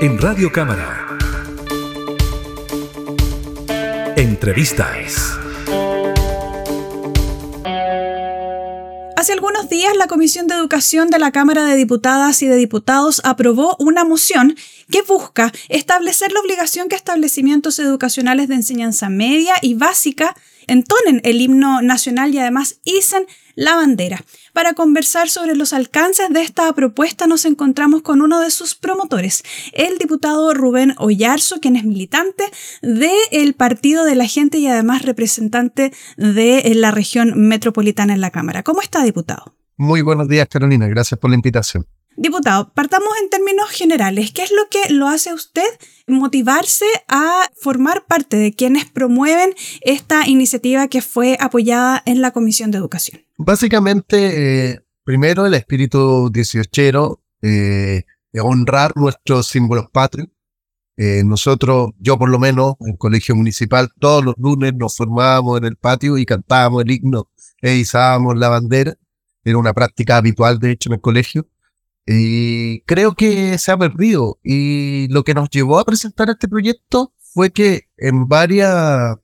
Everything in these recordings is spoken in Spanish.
en Radio Cámara. Entrevistas. Hace algunos días la Comisión de Educación de la Cámara de Diputadas y de Diputados aprobó una moción que busca establecer la obligación que establecimientos educacionales de enseñanza media y básica entonen el himno nacional y además hicen la bandera. Para conversar sobre los alcances de esta propuesta nos encontramos con uno de sus promotores, el diputado Rubén Ollarzo, quien es militante del Partido de la Gente y además representante de la región metropolitana en la Cámara. ¿Cómo está, diputado? Muy buenos días, Carolina. Gracias por la invitación. Diputado, partamos en términos generales. ¿Qué es lo que lo hace usted motivarse a formar parte de quienes promueven esta iniciativa que fue apoyada en la Comisión de Educación? Básicamente, eh, primero el espíritu dieciochero, eh, honrar nuestros símbolos patrios. Eh, nosotros, yo por lo menos, en el colegio municipal, todos los lunes nos formábamos en el patio y cantábamos el himno e izábamos la bandera. Era una práctica habitual, de hecho, en el colegio. Y creo que se ha perdido. Y lo que nos llevó a presentar este proyecto fue que en, varias,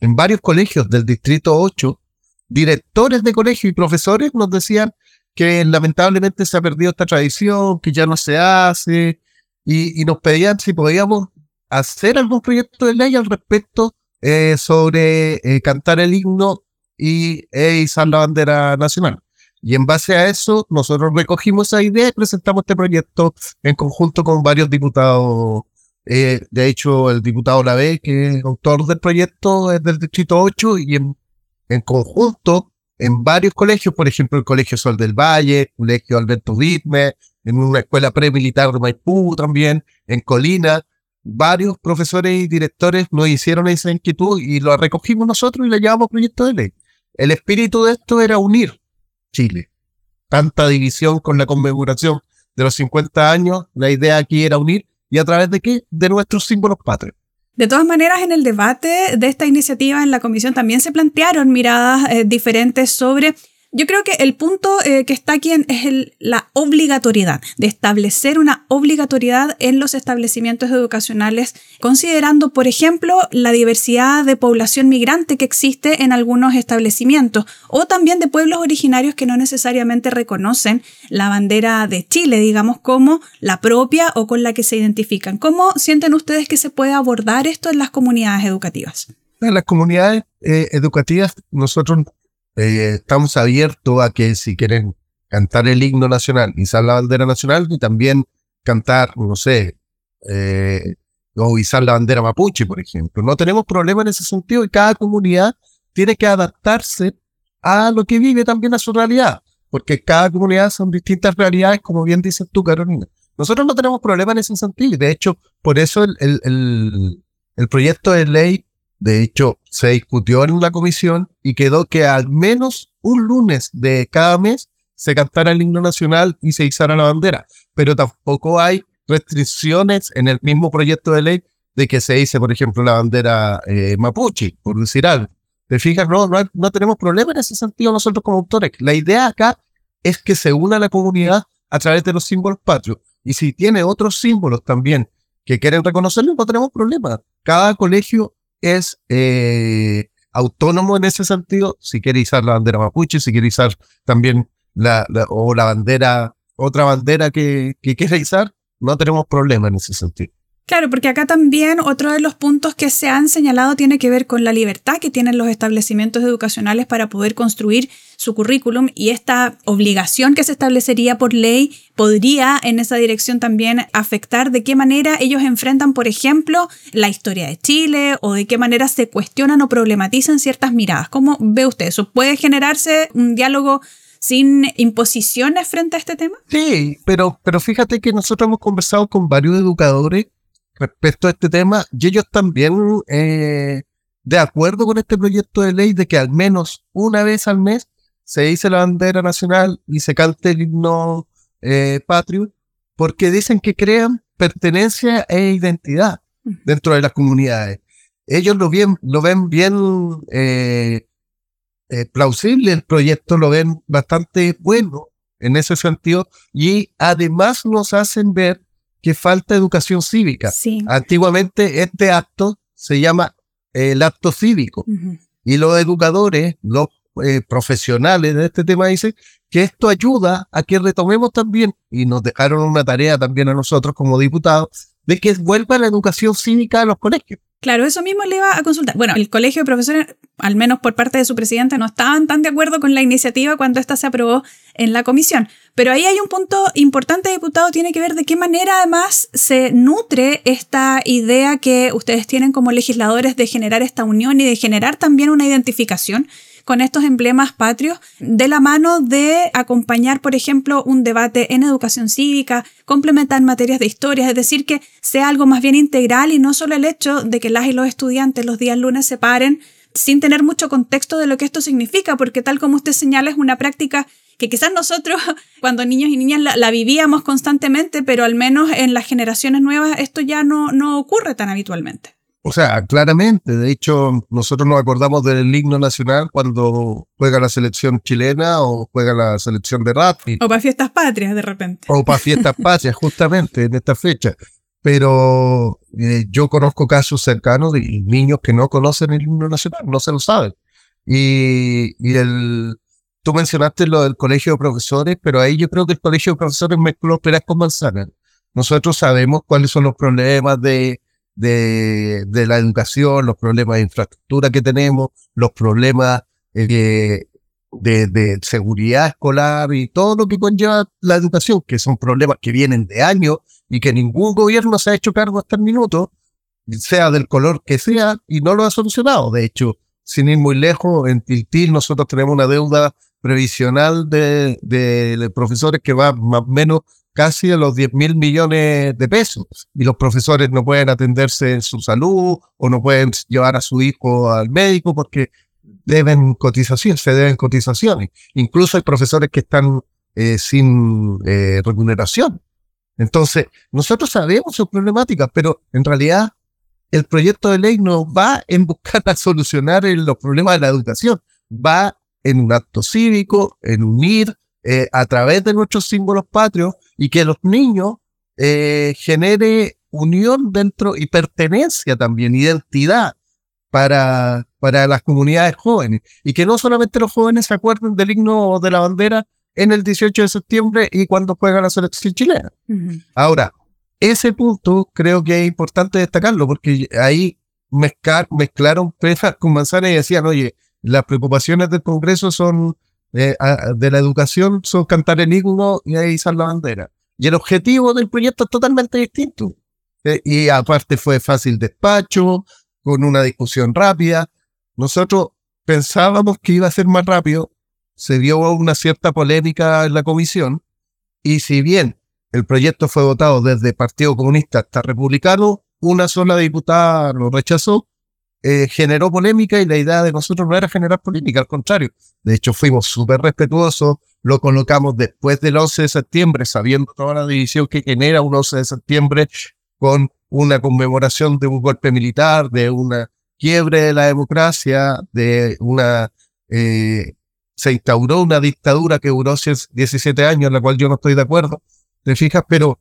en varios colegios del Distrito 8, directores de colegio y profesores nos decían que lamentablemente se ha perdido esta tradición, que ya no se hace, y, nos pedían si podíamos hacer algún proyecto de ley al respecto eh, sobre eh, cantar el himno y izar la bandera nacional. Y en base a eso, nosotros recogimos esa idea y presentamos este proyecto en conjunto con varios diputados. Eh, de hecho, el diputado Lave, que es autor del proyecto, es del Distrito 8 y en, en conjunto en varios colegios, por ejemplo, el Colegio Sol del Valle, el Colegio Alberto Ritme, en una escuela premilitar de Maipú también, en Colina, varios profesores y directores nos hicieron esa inquietud y lo recogimos nosotros y le llevamos proyecto de ley. El espíritu de esto era unir Chile. Tanta división con la conmemoración de los 50 años, la idea aquí era unir y a través de qué? De nuestros símbolos patrios. De todas maneras, en el debate de esta iniciativa en la comisión también se plantearon miradas eh, diferentes sobre yo creo que el punto eh, que está aquí es la obligatoriedad, de establecer una obligatoriedad en los establecimientos educacionales, considerando, por ejemplo, la diversidad de población migrante que existe en algunos establecimientos, o también de pueblos originarios que no necesariamente reconocen la bandera de Chile, digamos, como la propia o con la que se identifican. ¿Cómo sienten ustedes que se puede abordar esto en las comunidades educativas? En las comunidades eh, educativas nosotros eh, estamos abiertos a que si quieren cantar el himno nacional, izar la bandera nacional y también cantar, no sé, eh, o izar la bandera mapuche, por ejemplo. No tenemos problema en ese sentido y cada comunidad tiene que adaptarse a lo que vive también a su realidad, porque cada comunidad son distintas realidades, como bien dices tú, Carolina. Nosotros no tenemos problema en ese sentido y de hecho, por eso el, el, el proyecto de ley de hecho, se discutió en la comisión y quedó que al menos un lunes de cada mes se cantara el himno nacional y se izara la bandera. Pero tampoco hay restricciones en el mismo proyecto de ley de que se hice, por ejemplo, la bandera eh, mapuche, por decir algo. ¿Te fijas? No, no, no tenemos problema en ese sentido nosotros como autores. La idea acá es que se una la comunidad a través de los símbolos patrios. Y si tiene otros símbolos también que quieren reconocerlos, no tenemos problema. Cada colegio es eh, autónomo en ese sentido, si quiere izar la bandera mapuche, si quiere izar también la, o la bandera, otra bandera que, que quiera izar, no tenemos problema en ese sentido. Claro, porque acá también otro de los puntos que se han señalado tiene que ver con la libertad que tienen los establecimientos educacionales para poder construir su currículum y esta obligación que se establecería por ley podría en esa dirección también afectar de qué manera ellos enfrentan, por ejemplo, la historia de Chile o de qué manera se cuestionan o problematizan ciertas miradas. ¿Cómo ve usted eso? ¿Puede generarse un diálogo sin imposiciones frente a este tema? Sí, pero, pero fíjate que nosotros hemos conversado con varios educadores respecto a este tema y ellos también eh, de acuerdo con este proyecto de ley de que al menos una vez al mes se dice la bandera nacional y se cante el himno eh, patrio, porque dicen que crean pertenencia e identidad dentro de las comunidades. Ellos lo, bien, lo ven bien eh, plausible, el proyecto lo ven bastante bueno en ese sentido y además nos hacen ver que falta educación cívica. Sí. Antiguamente este acto se llama el acto cívico y los educadores, los eh, profesionales de este tema dicen que esto ayuda a que retomemos también, y nos dejaron una tarea también a nosotros como diputados, de que vuelva la educación cívica a los colegios. Claro, eso mismo le iba a consultar. Bueno, el colegio de profesores, al menos por parte de su presidente, no estaban tan de acuerdo con la iniciativa cuando esta se aprobó en la comisión. Pero ahí hay un punto importante, diputado, tiene que ver de qué manera además se nutre esta idea que ustedes tienen como legisladores de generar esta unión y de generar también una identificación con estos emblemas patrios, de la mano de acompañar, por ejemplo, un debate en educación cívica, complementar materias de historia, es decir, que sea algo más bien integral y no solo el hecho de que las y los estudiantes los días lunes se paren sin tener mucho contexto de lo que esto significa, porque tal como usted señala es una práctica que quizás nosotros cuando niños y niñas la, la vivíamos constantemente, pero al menos en las generaciones nuevas esto ya no, no ocurre tan habitualmente. O sea, claramente, de hecho, nosotros nos acordamos del himno nacional cuando juega la selección chilena o juega la selección de rugby. O para fiestas patrias de repente. O para fiestas patrias, justamente en esta fecha. Pero eh, yo conozco casos cercanos de niños que no conocen el himno nacional, no se lo saben. Y, y el, tú mencionaste lo del colegio de profesores, pero ahí yo creo que el colegio de profesores mezcló peras con manzanas. Nosotros sabemos cuáles son los problemas de, de, de la educación, los problemas de infraestructura que tenemos, los problemas eh, de, de seguridad escolar y todo lo que conlleva la educación, que son problemas que vienen de años y que ningún gobierno se ha hecho cargo hasta el minuto, sea del color que sea, y no lo ha solucionado. De hecho, sin ir muy lejos, en Tiltil nosotros tenemos una deuda previsional de, de, profesores que va más o menos casi a los 10 mil millones de pesos y los profesores no pueden atenderse en su salud o no pueden llevar a su hijo al médico porque deben cotizaciones, se deben cotizaciones. Incluso hay profesores que están eh, sin eh, remuneración. Entonces, nosotros sabemos sus problemáticas, pero en realidad el proyecto de ley no va en buscar a solucionar los problemas de la educación, va en un acto cívico, en unir eh, a través de nuestros símbolos patrios y que los niños eh, genere unión dentro y pertenencia también, identidad para, para las comunidades jóvenes. Y que no solamente los jóvenes se acuerden del himno de la bandera en el 18 de septiembre y cuando juega la selección chilena. Uh -huh. Ahora, ese punto creo que es importante destacarlo porque ahí mezclar, mezclaron peras con manzanas y decían, oye, las preocupaciones del Congreso son eh, de la educación son cantar el himno y izar la bandera. Y el objetivo del proyecto es totalmente distinto. Eh, y aparte fue fácil despacho, con una discusión rápida. Nosotros pensábamos que iba a ser más rápido, se dio una cierta polémica en la comisión, y si bien el proyecto fue votado desde Partido Comunista hasta Republicano, una sola diputada lo rechazó, eh, generó polémica y la idea de nosotros no era generar polémica, al contrario. De hecho, fuimos súper respetuosos, lo colocamos después del 11 de septiembre, sabiendo toda la división que genera un 11 de septiembre con una conmemoración de un golpe militar, de una quiebre de la democracia, de una... Eh, se instauró una dictadura que duró 17 años, en la cual yo no estoy de acuerdo, ¿te fijas? Pero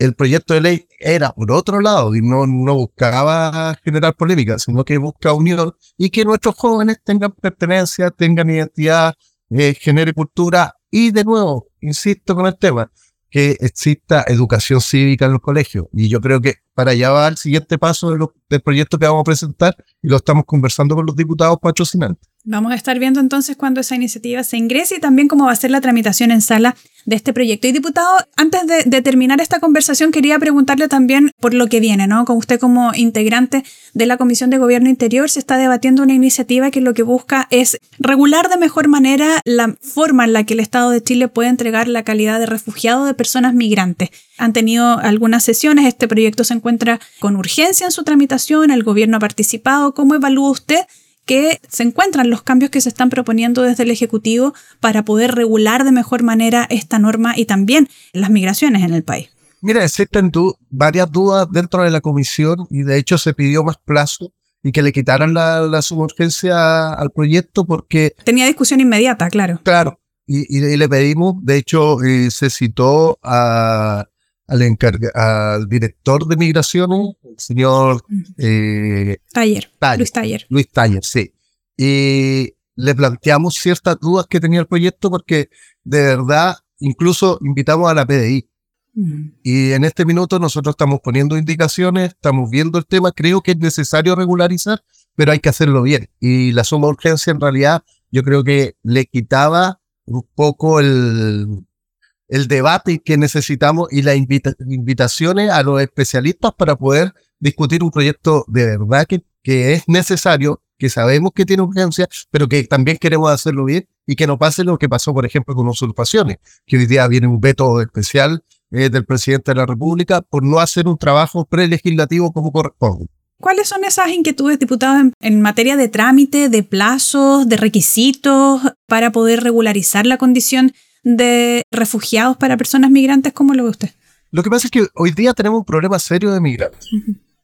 el proyecto de ley era por otro lado y no, no buscaba generar polémica, sino que busca unión y que nuestros jóvenes tengan pertenencia, tengan identidad, eh, genere cultura y de nuevo, insisto con el tema, que exista educación cívica en los colegios. Y yo creo que para allá va el siguiente paso del proyecto que vamos a presentar y lo estamos conversando con los diputados patrocinantes. Vamos a estar viendo entonces cuando esa iniciativa se ingrese y también cómo va a ser la tramitación en sala de este proyecto. Y diputado, antes de, de, terminar esta conversación, quería preguntarle también por lo que viene, ¿no? Con usted como integrante de la Comisión de Gobierno Interior se está debatiendo una iniciativa que lo que busca es regular de mejor manera la forma en la que el Estado de Chile puede entregar la calidad de refugiado de personas migrantes. Han tenido algunas sesiones, este proyecto se encuentra con urgencia en su tramitación, el gobierno ha participado. ¿Cómo evalúa usted? Que se encuentran los cambios que se están proponiendo desde el Ejecutivo para poder regular de mejor manera esta norma y también las migraciones en el país. Mira, existen du varias dudas dentro de la comisión y de hecho se pidió más plazo y que le quitaran la, la suburgencia al proyecto porque... Tenía discusión inmediata, claro. Claro, y, y, y le pedimos, de hecho eh, se citó a, al, al director de migraciones, el señor eh, Taller, Luis Taller. Luis Taller, sí. Y le planteamos ciertas dudas que tenía el proyecto porque de verdad incluso invitamos a la PDI. Y en este minuto nosotros estamos poniendo indicaciones, estamos viendo el tema, creo que es necesario regularizar, pero hay que hacerlo bien. Y la suma urgencia en realidad yo creo que le quitaba un poco el, el debate que necesitamos y las invitaciones a los especialistas para poder discutir un proyecto de verdad que, que es necesario, que sabemos que tiene urgencia, pero que también queremos hacerlo bien y que no pase lo que pasó, por ejemplo, con usurpaciones, que hoy día viene un veto especial eh, del presidente de la República por no hacer un trabajo prelegislativo como corresponde. ¿Cuáles son esas inquietudes, diputados, en, en, materia de trámite, de plazos, de requisitos para poder regularizar la condición de refugiados para personas migrantes? ¿Cómo lo ve usted? Lo que pasa es que hoy día tenemos un problema serio de migrantes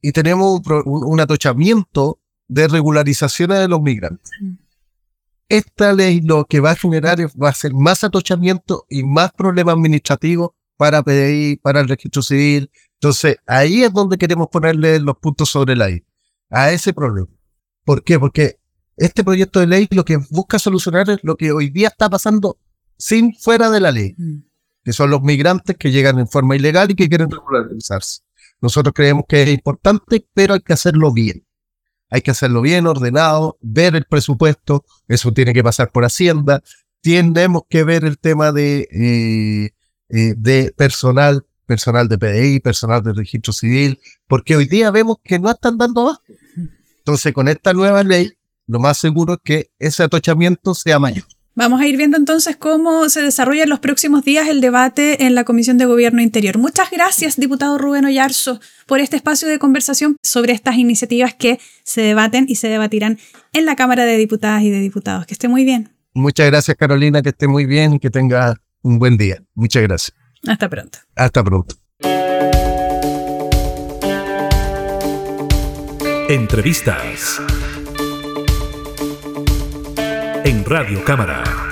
y tenemos un, atochamiento de regularizaciones de los migrantes. Esta ley lo que va a generar va a ser más atochamiento y más problemas administrativos para PDI, para el registro civil. Entonces, ahí es donde queremos ponerle los puntos sobre la I, a ese problema. ¿Por qué? Porque este proyecto de ley lo que busca solucionar es lo que hoy día está pasando sin fuera de la ley, mm. que son los migrantes que llegan en forma ilegal y que quieren regularizarse. Nosotros creemos que es importante, pero hay que hacerlo bien. Hay que hacerlo bien, ordenado, ver el presupuesto, eso tiene que pasar por Hacienda. Tenemos que ver el tema de, eh, eh, de personal, personal de PDI, personal de registro civil, porque hoy día vemos que no están dando más. Entonces, con esta nueva ley, lo más seguro es que ese atochamiento sea mayor. Vamos a ir viendo entonces cómo se desarrolla en los próximos días el debate en la Comisión de Gobierno Interior. Muchas gracias, diputado Rubén Ollarzo, por este espacio de conversación sobre estas iniciativas que se debaten y se debatirán en la Cámara de Diputadas y de Diputados. Que esté muy bien. Muchas gracias, Carolina, que esté muy bien y que tenga un buen día. Muchas gracias. Hasta pronto. Hasta pronto. Entrevistas en Radio Cámara.